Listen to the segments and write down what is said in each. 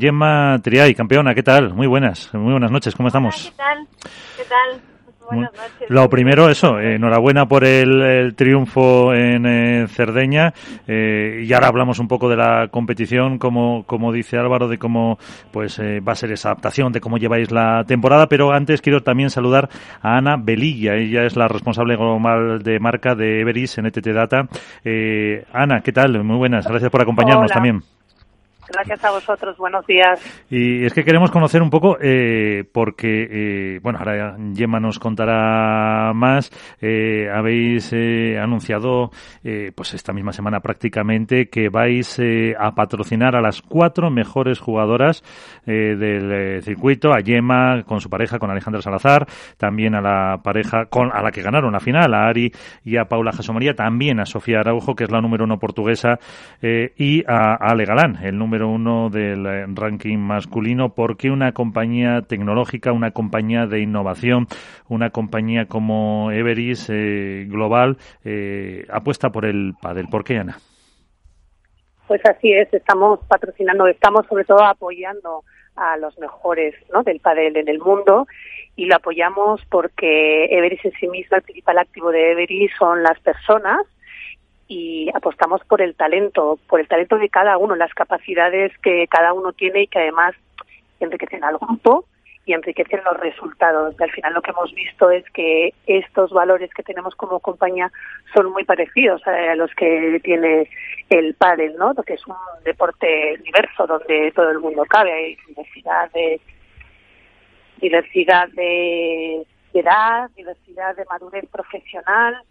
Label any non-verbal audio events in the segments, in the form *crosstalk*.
Gemma Triay, campeona, ¿qué tal? Muy buenas, muy buenas noches, ¿cómo estamos? ¿Qué tal? ¿Qué tal? Buenas noches. Lo primero, eso, eh, enhorabuena por el, triunfo en eh, Cerdeña. Eh, y ahora hablamos un poco de la competición, como, como dice Álvaro, de cómo pues va a ser esa adaptación, de cómo lleváis la temporada. Pero antes quiero también saludar a Ana Belilla. Ella es la responsable global de marca de Everis en ETT Data. Ana, ¿qué tal? Muy buenas, gracias por acompañarnos también. Gracias a vosotros, buenos días. Y es que queremos conocer un poco, eh, porque, eh, bueno, ahora Gemma nos contará más. Eh, habéis eh, anunciado, eh, pues esta misma semana prácticamente, que vais a patrocinar a las cuatro mejores jugadoras del circuito, a Gemma con su pareja, con Alejandra Salazar, también a la pareja con a la que ganaron la final, a Ari y a Paula Jasomaría, también a Sofía Araujo, que es la número uno portuguesa, y a Ale Galán, el número uno del eh, ranking masculino, porque una compañía tecnológica, una compañía de innovación, una compañía como Everis eh, Global eh, apuesta por el pádel. ¿Por qué, Ana? Pues así es, estamos patrocinando, estamos sobre todo apoyando a los mejores ¿no? del pádel en el mundo y lo apoyamos porque Everis en sí misma, el principal activo de Everis son las personas y apostamos por el talento, por el talento de cada uno, las capacidades que cada uno tiene y que además enriquecen al grupo y enriquecen los resultados. Al final lo que hemos visto es que estos valores que tenemos como compañía son muy parecidos a los que tiene el pádel, ¿no? Que es un deporte diverso donde todo el mundo cabe, hay diversidad de diversidad de edad, diversidad de madurez profesional,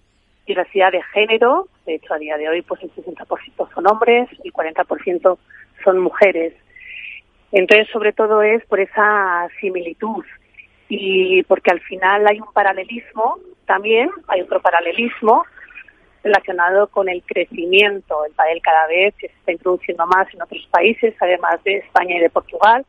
diversidad de género, de hecho a día de hoy pues el 60% son hombres y 40% son mujeres. Entonces sobre todo es por esa similitud y porque al final hay un paralelismo también, hay otro paralelismo relacionado con el crecimiento. El pádel cada vez se está introduciendo más en otros países, además de España y de Portugal,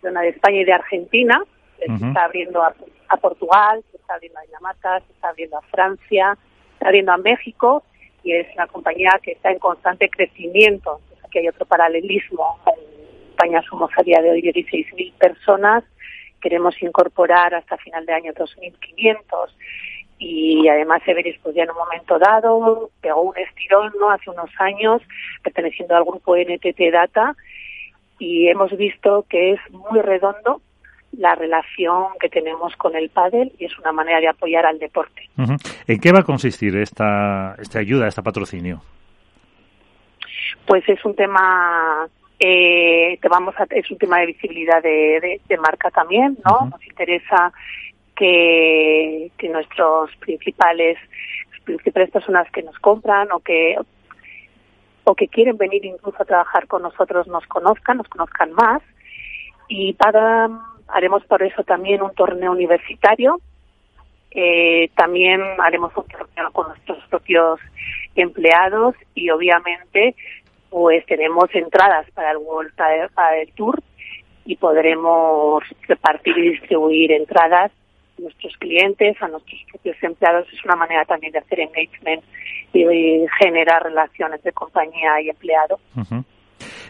zona de España y de Argentina, se está abriendo a, a Portugal, se está abriendo a Dinamarca, se está abriendo a Francia, está viendo a México y es una compañía que está en constante crecimiento. aquí hay otro paralelismo. En España somos a día de hoy 16.000 personas. Queremos incorporar hasta final de año 2.500 y además Everest pues ya en un momento dado pegó un estirón no hace unos años perteneciendo al grupo NTT Data y hemos visto que es muy redondo la relación que tenemos con el pádel y es una manera de apoyar al deporte. ¿En qué va a consistir esta, esta ayuda, este patrocinio? Pues es un tema eh, que vamos a, es un tema de visibilidad de, de, marca también, ¿no? Nos interesa que, que nuestros principales principales personas que nos compran o que o que quieren venir incluso a trabajar con nosotros nos conozcan, nos conozcan más y para haremos por eso también un torneo universitario. Eh, también haremos un torneo con nuestros propios empleados y obviamente pues tenemos entradas para el World el Tour y podremos repartir y distribuir entradas a nuestros clientes, a nuestros propios empleados. Es una manera también de hacer engagement y generar relaciones de compañía y empleado.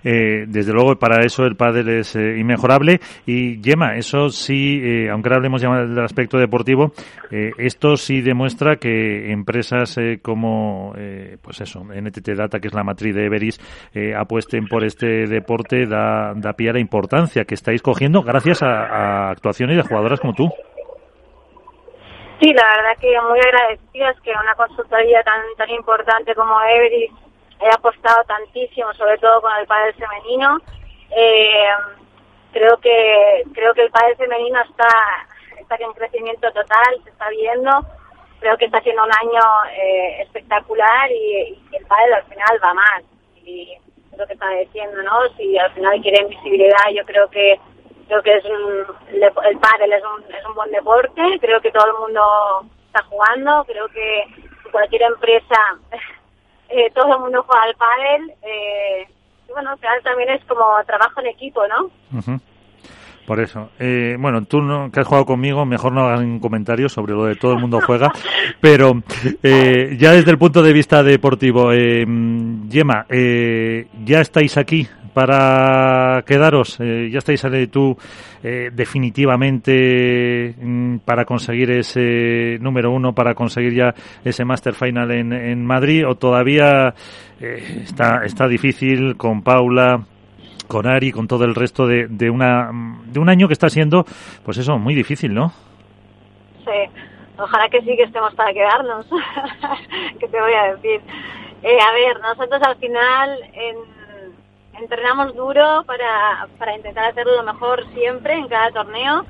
Eh, desde luego, para eso el pádel es eh, inmejorable. Y Yema, eso sí, eh, aunque ahora hablemos ya del aspecto deportivo, esto sí demuestra que empresas como, pues eso, NTT Data, que es la matriz de Everis, apuesten por este deporte, da, da pie a la importancia que estáis cogiendo gracias a, actuaciones de jugadoras como tú. Sí, la verdad que muy agradecidas que una consultoría tan tan importante como Everis he apostado tantísimo, sobre todo con el padre femenino. Eh, creo que creo que el padre femenino está está en crecimiento total, se está viendo. Creo que está haciendo un año eh, espectacular y, el padre al final va más. Y lo que está diciendo, ¿no? Si al final quieren visibilidad, yo creo que creo que es el pádel es un, es un buen deporte. Creo que todo el mundo está jugando. Creo que cualquier empresa eh, todo el mundo juega al pádel. Eh, y bueno, al también es como trabajo en equipo, ¿no? Por eso. Eh, bueno, tú no, que has jugado conmigo, mejor no hagan comentarios sobre lo de todo el mundo juega. *laughs* pero ya desde el punto de vista deportivo, eh, Gemma, ya estáis aquí para quedaros? Eh, ¿Ya estáis eh, tú eh, definitivamente mm, para conseguir ese número uno, para conseguir ya ese Master Final en, en Madrid o todavía está, está difícil con Paula? con Ari, con todo el resto de, una, de un año que está siendo, pues eso, muy difícil, ¿no? Sí, ojalá que sí que estemos para quedarnos, *laughs* ¿qué te voy a decir? Eh, a ver, nosotros al final entrenamos duro para, para intentar hacerlo lo mejor siempre en cada torneo.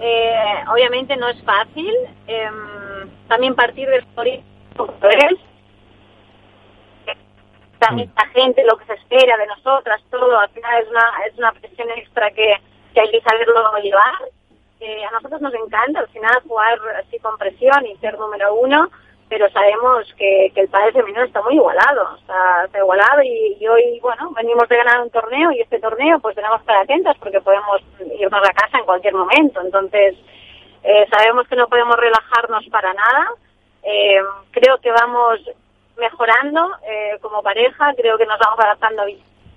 Eh, obviamente no es fácil. Em, también partir del es también la gente, lo que se espera de nosotras, todo, al final es una, es una presión extra que, que hay que saberlo llevar. Eh, a nosotros nos encanta al final jugar así con presión y ser número uno, pero sabemos que, que el padre femenino está muy igualado, está, está igualado y, hoy, bueno, venimos de ganar un torneo y este torneo pues tenemos que estar atentos porque podemos irnos a casa en cualquier momento. Entonces, eh, sabemos que no podemos relajarnos para nada. Eh, creo que vamos mejorando eh, como pareja, creo que nos vamos adaptando,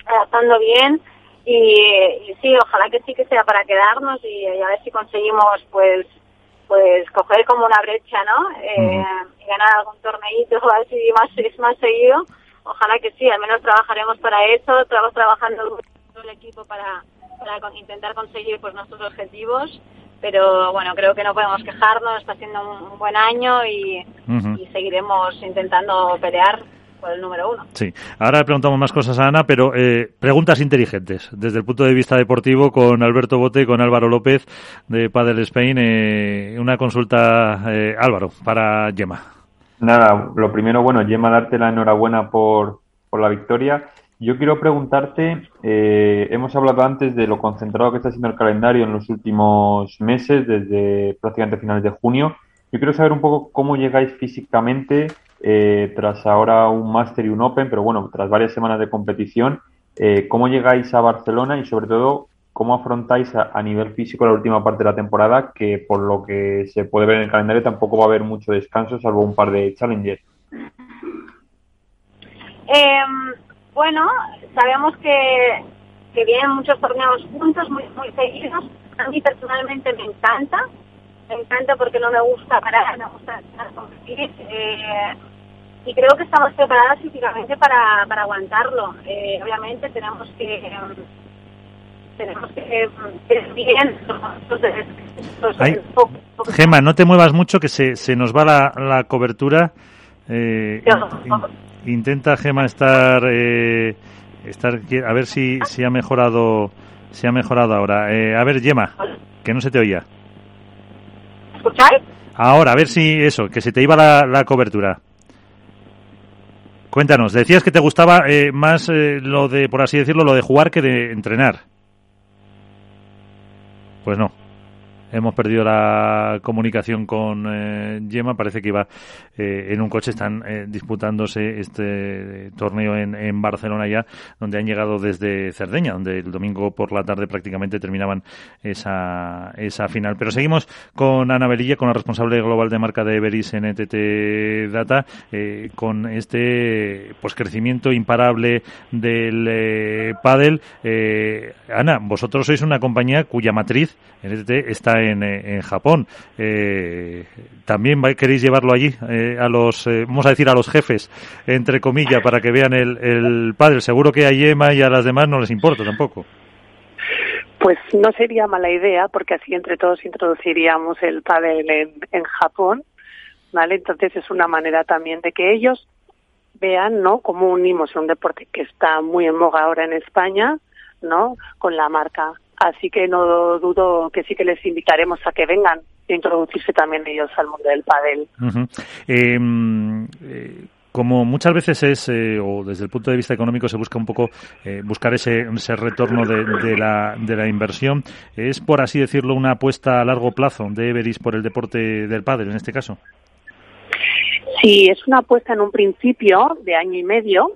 adaptando bien y, sí, ojalá que sí que sea para quedarnos y a ver si conseguimos pues pues coger como una brecha, ¿no? Eh, y ganar algún torneito así más, es más seguido. Ojalá que sí, al menos trabajaremos para eso, estamos trabajando todo el equipo para, para intentar conseguir pues nuestros objetivos pero bueno, creo que no podemos quejarnos, está siendo un, buen año y, y, seguiremos intentando pelear por el número uno. Sí, ahora le preguntamos más cosas a Ana, pero eh, preguntas inteligentes desde el punto de vista deportivo con Alberto Bote y con Álvaro López de Padel Spain. Eh, una consulta, eh, Álvaro, para Gemma. Nada, lo primero, bueno, Gemma, darte la enhorabuena por, por la victoria. Yo quiero preguntarte, eh, hemos hablado antes de lo concentrado que está siendo el calendario en los últimos meses, desde prácticamente finales de junio. Yo quiero saber un poco cómo llegáis físicamente eh, tras ahora un Master y un Open, pero bueno, tras varias semanas de competición, eh, cómo llegáis a Barcelona y sobre todo cómo afrontáis a, nivel físico la última parte de la temporada, que por lo que se puede ver en el calendario tampoco va a haber mucho descanso, salvo un par de challenges. Em, bueno, sabemos que, que vienen muchos torneos juntos, muy, muy seguidos. A mí personalmente me encanta, me encanta porque no me gusta parar, me gusta competir. Eh, y creo que estamos preparadas físicamente para, para aguantarlo. Eh, obviamente tenemos que tenemos que bien Gema, no te muevas mucho que se, se nos va la, la cobertura. Eh, intenta Gema estar eh, estar a ver si, si ha mejorado si ha mejorado ahora. Eh, a ver, Gema, que no se te oía. ¿Escucháis? Ahora, a ver si eso, que se te iba la, la cobertura. Cuéntanos, decías que te gustaba eh, más eh, lo de, por así decirlo, lo de jugar que de entrenar. Pues no hemos perdido la comunicación con eh. Parece que iba eh, en un coche. Están eh, disputándose este torneo en, Barcelona ya, donde han llegado desde Cerdeña, donde el domingo por la tarde prácticamente terminaban esa, esa final. Pero seguimos con Ana Belilla, con la responsable global de marca de Everis en ETT Data, eh, con este pues crecimiento imparable del eh, pádel. Ana, vosotros sois una compañía cuya matriz en ETT está eh, en, Japón. Eh, ¿También queréis llevarlo allí eh, a los, vamos a decir, a los jefes, entre comillas, para que vean el, el padre? Seguro que a Yema y a las demás no les importa tampoco. Pues no sería mala idea, porque así entre todos introduciríamos el pádel en, en Japón, ¿vale? Entonces es una manera también de que ellos vean, ¿no? Cómo unimos un deporte que está muy en moga ahora en España, ¿no? Con la marca Así que no dudo que sí que les invitaremos a que vengan a introducirse también ellos al mundo del pádel. Eh, como muchas veces es, eh, o desde el punto de vista económico se busca un poco eh, buscar ese, ese retorno de, la, de la inversión, ¿es por así decirlo una apuesta a largo plazo de Everis por el deporte del pádel en este caso? Sí, es una apuesta en un principio de año y medio,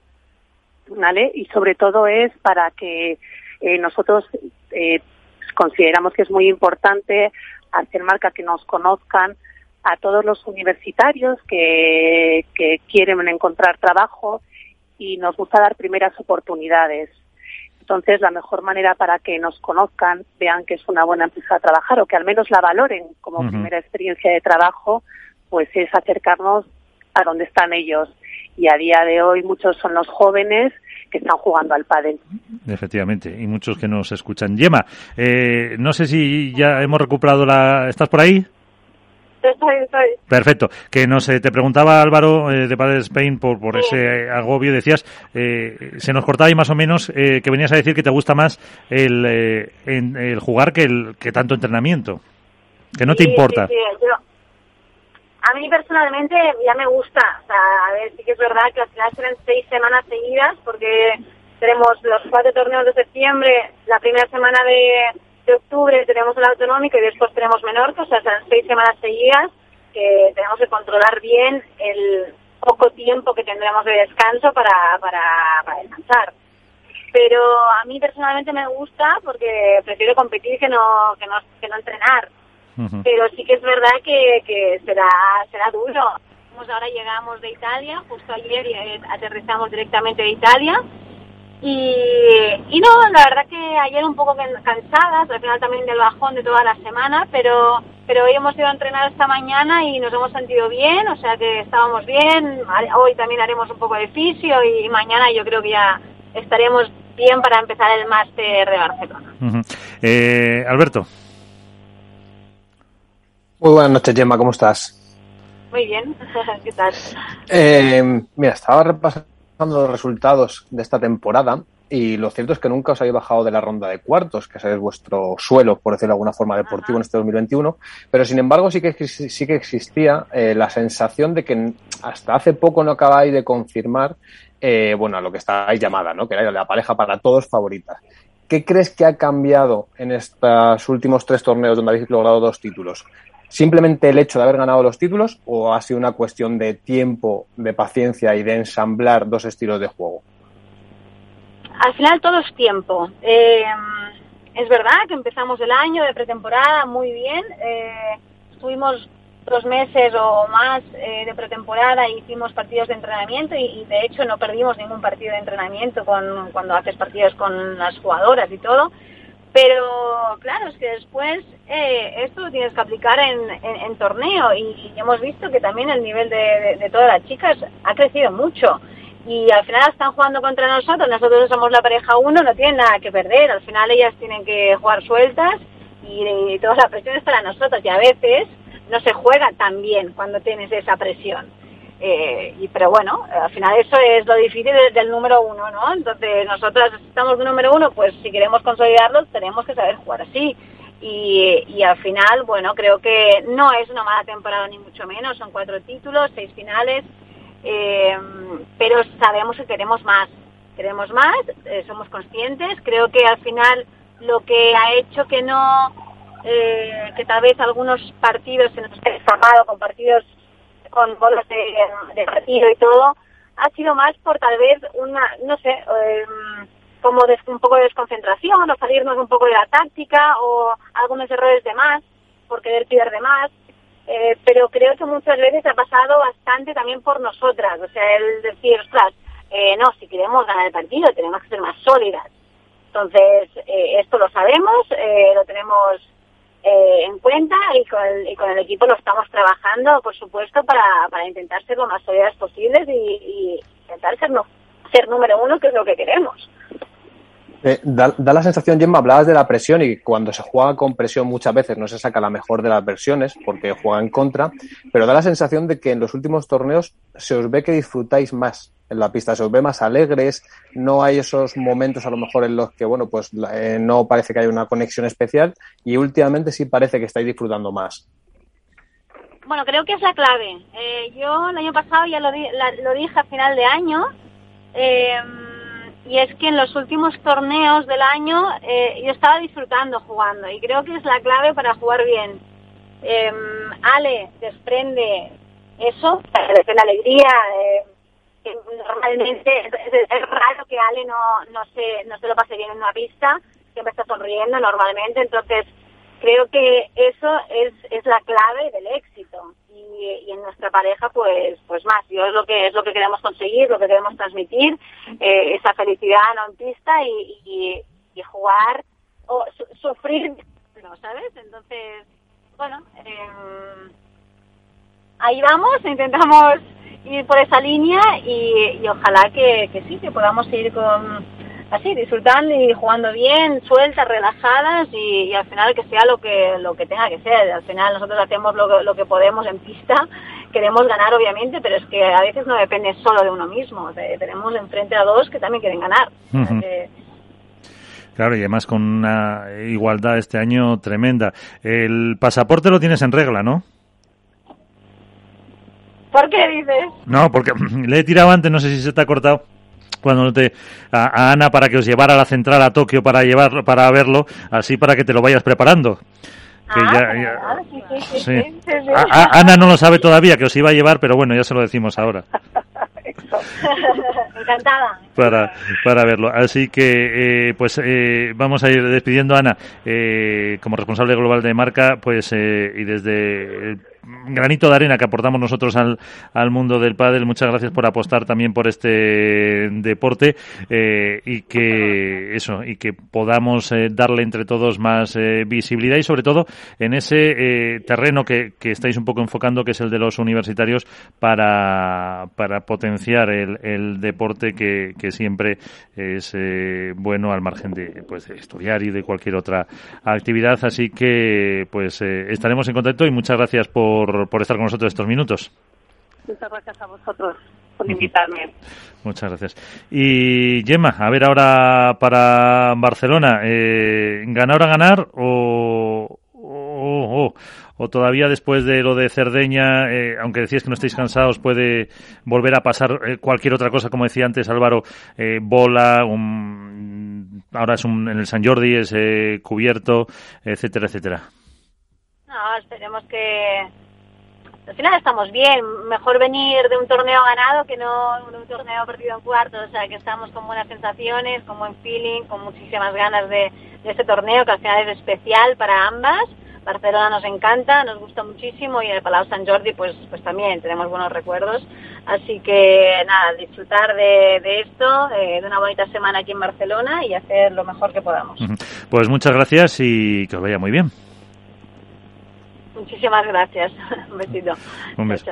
¿vale? Y sobre todo es para que eh, nosotros eh, consideramos que es muy importante hacer marca que nos conozcan a todos los universitarios que, que quieren encontrar trabajo y nos gusta dar primeras oportunidades. Entonces, la mejor manera para que nos conozcan, vean que es una buena empresa a trabajar o que al menos la valoren como primera experiencia de trabajo, pues es acercarnos a donde están ellos. Y a día de hoy muchos son los jóvenes que están jugando al pádel. Efectivamente, y muchos que nos escuchan. Yema, eh, no sé si ya hemos recuperado la... ¿Estás por ahí? Perfecto. Que no sé, te preguntaba Álvaro eh, de Padre Spain por, por ese agobio. Decías, eh, se nos cortaba ahí más o menos eh, que venías a decir que te gusta más el, en, el jugar que, el, que tanto entrenamiento. Que no te importa. A mí personalmente ya me gusta. O sea, a ver, sí que es verdad que al final serán seis semanas seguidas porque tenemos los cuatro torneos de septiembre, la primera semana de octubre tenemos el autonómico y después tenemos Menorca, o sea, son seis semanas seguidas que tenemos que controlar bien el poco tiempo que tendremos de descanso para, para, para descansar. Pero a mí personalmente me gusta porque prefiero competir que no, que no entrenar. Pero sí que es verdad que, que será, será duro. Ahora llegamos de Italia, justo ayer eh, aterrizamos directamente de Italia y, no, la verdad que ayer un poco cansadas, al final también del bajón de toda la semana, pero, pero hoy hemos ido a entrenar esta mañana y nos hemos sentido bien, o sea que estábamos bien. Hoy también haremos un poco de fisio y mañana yo creo que ya estaremos bien para empezar el máster de Barcelona. eh, Alberto. Muy buenas noches, Gemma, ¿cómo estás? Muy bien, *laughs* ¿qué tal? Eh, mira, estaba repasando los resultados de esta temporada y lo cierto es que nunca os habéis bajado de la ronda de cuartos, que es vuestro suelo, por decirlo de alguna forma, deportivo en este 2021, pero sin embargo sí que, sí que existía eh, la sensación de que hasta hace poco no acabáis de confirmar, eh, bueno, a lo que estáis llamada, ¿no? Que era la pareja para todos favorita. ¿Qué crees que ha cambiado en estos últimos tres torneos donde habéis logrado dos títulos? Simplemente el hecho de haber ganado los títulos o ha sido una cuestión de tiempo, de paciencia y de ensamblar dos estilos de juego? Al final todo es tiempo. Eh, es verdad que empezamos el año de pretemporada muy bien. Eh, estuvimos dos meses o más eh, de pretemporada y hicimos partidos de entrenamiento y, de hecho no perdimos ningún partido de entrenamiento con, cuando haces partidos con las jugadoras y todo. Pero claro, es que después eh, esto lo tienes que aplicar en, torneo y, hemos visto que también el nivel de, todas las chicas ha crecido mucho. Y al final están jugando contra nosotros, nosotros somos la pareja uno, no tienen nada que perder, al final ellas tienen que jugar sueltas y, toda la presión es para nosotros y a veces no se juega tan bien cuando tienes esa presión. Eh, y, pero bueno, al final eso es lo difícil del, número uno, ¿no? Entonces, nosotros estamos de número uno, pues si queremos consolidarlo, tenemos que saber jugar así. Y, y al final, bueno, creo que no es una mala temporada ni mucho menos, son cuatro títulos, seis finales, eh, pero sabemos que queremos más, queremos más, eh, somos conscientes, creo que al final lo que ha hecho que no, que tal vez algunos partidos se nos han escapado con partidos con bolas de, partido y todo, ha sido más por tal vez una, no sé, em, como un poco de desconcentración o salirnos un poco de la táctica o algunos errores de más, por querer tirar de más. Eh, pero creo que muchas veces ha pasado bastante también por nosotras, o sea, el decir, ostras, eh, no, si queremos ganar el partido tenemos que ser más sólidas. Entonces, eh, esto lo sabemos, lo tenemos eh, en cuenta y con, el, equipo lo estamos trabajando, por supuesto, para, para intentar ser lo más sólidas posibles y, y intentar ser, no, ser número uno, que es lo que queremos. Eh, da, da, la sensación, Gemma, hablabas de la presión y cuando se juega con presión muchas veces no se saca la mejor de las versiones porque juega en contra, pero da la sensación de que en los últimos torneos se os ve que disfrutáis más en la pista, se os ve más alegres, no hay esos momentos a lo mejor en los que, bueno, pues eh, no parece que haya una conexión especial y últimamente sí parece que estáis disfrutando más. Bueno, creo que es la clave. Eh, yo el año pasado ya lo, lo dije a final de año eh, y es que en los últimos torneos del año yo estaba disfrutando jugando y creo que es la clave para jugar bien. Ale desprende eso, la alegría normalmente es, raro que Ale no, no, se, no se lo pase bien en una pista, siempre está sonriendo normalmente, entonces creo que eso es, es la clave del éxito. Y, en nuestra pareja pues pues más. Yo es lo que es lo que queremos conseguir lo que queremos transmitir eh, esa felicidad no en pista y, jugar o sufrir no sabes entonces bueno eh, ahí vamos intentamos ir por esa línea y, y ojalá que, que sí que podamos ir con así, disfrutando y jugando bien, sueltas, relajadas y, al final que sea lo que lo que tenga que ser. Al final nosotros hacemos lo, lo que podemos en pista, queremos ganar obviamente, pero es que a veces no depende solo de uno mismo. tenemos enfrente a dos que también quieren ganar. Claro, y además con una igualdad este año tremenda. El pasaporte lo tienes en regla, ¿no? ¿Por qué dices? No, porque *clears throat* le he tirado antes, no sé si se te ha cortado cuando te a, Ana para que os llevara a la central a Tokio para llevarlo para verlo, así para que te lo vayas preparando. Ana no lo sabe todavía que os iba a llevar, pero bueno, ya se lo decimos ahora. *laughs* *laughs* Encantada. Para, para verlo. Así que, eh, pues eh, vamos a ir despidiendo, Ana, eh, como responsable global de marca, pues y desde granito de arena que aportamos nosotros al, al mundo del pádel. Muchas gracias por apostar también por este deporte eh, y que eso y que podamos eh, darle entre todos más eh, visibilidad y sobre todo en ese terreno que, que, estáis un poco enfocando que es el de los universitarios para, para potenciar el, el deporte que, que siempre es bueno al margen de, pues, de estudiar y de cualquier otra actividad. Así que pues estaremos en contacto y muchas gracias por por, estar con nosotros estos minutos. Muchas gracias a vosotros por invitarme. Muchas gracias. Y Gemma, a ver ahora para Barcelona, eh, ¿ganar a ganar o, o, todavía después de lo de Cerdeña, eh, aunque decías que no estáis cansados, puede volver a pasar eh, cualquier otra cosa, como decía antes Álvaro, eh, bola, ahora es un, en el San Jordi, es cubierto, etcétera, etcétera? No, esperemos que al final estamos bien. Mejor venir de un torneo ganado que no de un torneo perdido en cuartos. O sea, que estamos con buenas sensaciones, con buen feeling, con muchísimas ganas de, este torneo que al final es especial para ambas. Barcelona nos encanta, nos gusta muchísimo y el Palau San Jordi pues, pues también tenemos buenos recuerdos. Así que nada, disfrutar de, esto, de, de, una bonita semana aquí en Barcelona y hacer lo mejor que podamos. Pues muchas gracias y que os vaya muy bien. Muchísimas gracias. *laughs* Un besito. Un beso.